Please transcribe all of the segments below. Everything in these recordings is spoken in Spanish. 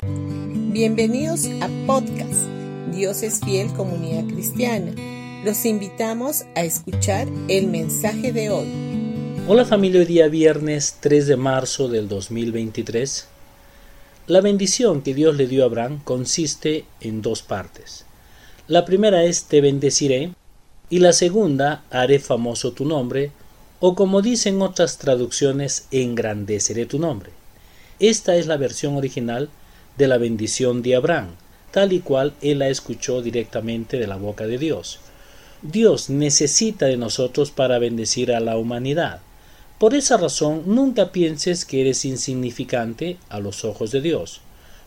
Bienvenidos a podcast Dios es fiel comunidad cristiana. Los invitamos a escuchar el mensaje de hoy. Hola familia, hoy día viernes 3 de marzo del 2023. La bendición que Dios le dio a Abraham consiste en dos partes. La primera es te bendeciré y la segunda haré famoso tu nombre o como dicen otras traducciones engrandeceré tu nombre. Esta es la versión original de la bendición de Abraham, tal y cual él la escuchó directamente de la boca de Dios. Dios necesita de nosotros para bendecir a la humanidad. Por esa razón, nunca pienses que eres insignificante a los ojos de Dios,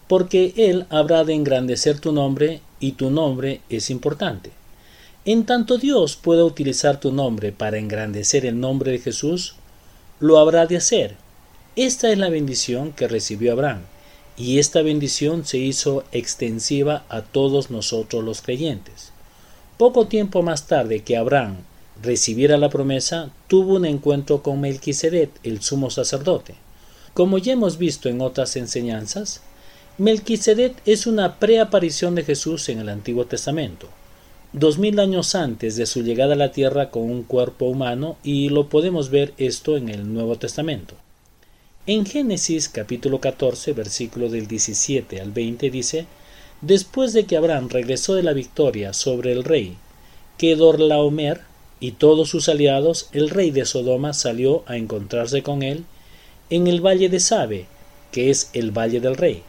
porque Él habrá de engrandecer tu nombre y tu nombre es importante. En tanto Dios pueda utilizar tu nombre para engrandecer el nombre de Jesús, lo habrá de hacer. Esta es la bendición que recibió Abraham, y esta bendición se hizo extensiva a todos nosotros los creyentes. Poco tiempo más tarde que Abraham recibiera la promesa, tuvo un encuentro con Melquisedec, el sumo sacerdote. Como ya hemos visto en otras enseñanzas, Melquisedec es una preaparición de Jesús en el Antiguo Testamento, dos mil años antes de su llegada a la tierra con un cuerpo humano, y lo podemos ver esto en el Nuevo Testamento. En Génesis capítulo 14, versículo del 17 al 20 dice, Después de que Abraham regresó de la victoria sobre el rey Kedorlaomer, y todos sus aliados, el rey de Sodoma salió a encontrarse con él en el valle de Sabe, que es el valle del rey.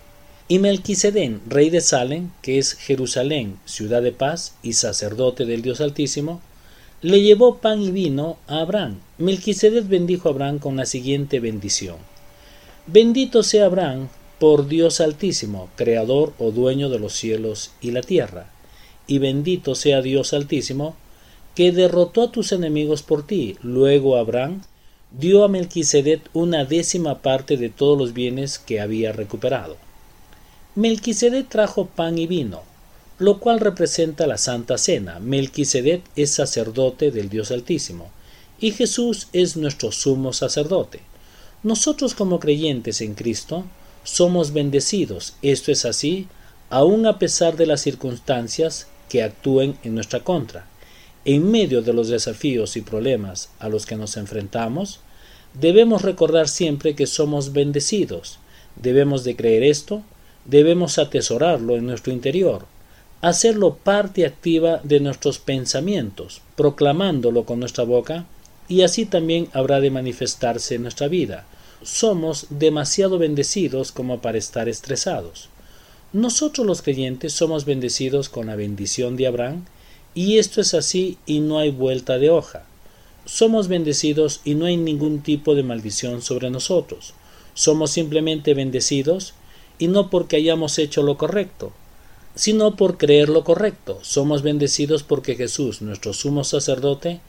Y Melquisedén, rey de Salem, que es Jerusalén, ciudad de paz y sacerdote del Dios Altísimo, le llevó pan y vino a Abraham. Melquisedec bendijo a Abraham con la siguiente bendición. Bendito sea Abraham por Dios Altísimo, creador o dueño de los cielos y la tierra. Y bendito sea Dios Altísimo, que derrotó a tus enemigos por ti. Luego Abraham dio a Melquisedec una décima parte de todos los bienes que había recuperado. Melquisedec trajo pan y vino, lo cual representa la Santa Cena. Melquisedec es sacerdote del Dios Altísimo, y Jesús es nuestro sumo sacerdote. Nosotros como creyentes en Cristo somos bendecidos. Esto es así, aun a pesar de las circunstancias que actúen en nuestra contra. En medio de los desafíos y problemas a los que nos enfrentamos, debemos recordar siempre que somos bendecidos. Debemos de creer esto, debemos atesorarlo en nuestro interior, hacerlo parte activa de nuestros pensamientos, proclamándolo con nuestra boca, y así también habrá de manifestarse en nuestra vida. Somos demasiado bendecidos como para estar estresados. Nosotros los creyentes somos bendecidos con la bendición de Abraham, y esto es así y no hay vuelta de hoja. Somos bendecidos y no hay ningún tipo de maldición sobre nosotros. Somos simplemente bendecidos y no porque hayamos hecho lo correcto, sino por creer lo correcto. Somos bendecidos porque Jesús, nuestro sumo sacerdote,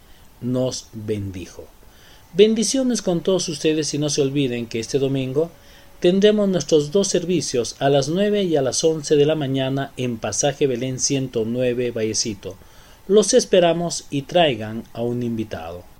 nos bendijo. Bendiciones con todos ustedes y no se olviden que este domingo tendremos nuestros dos servicios a las 9 y a las 11 de la mañana en Pasaje Belén 109 Vallecito. Los esperamos y traigan a un invitado.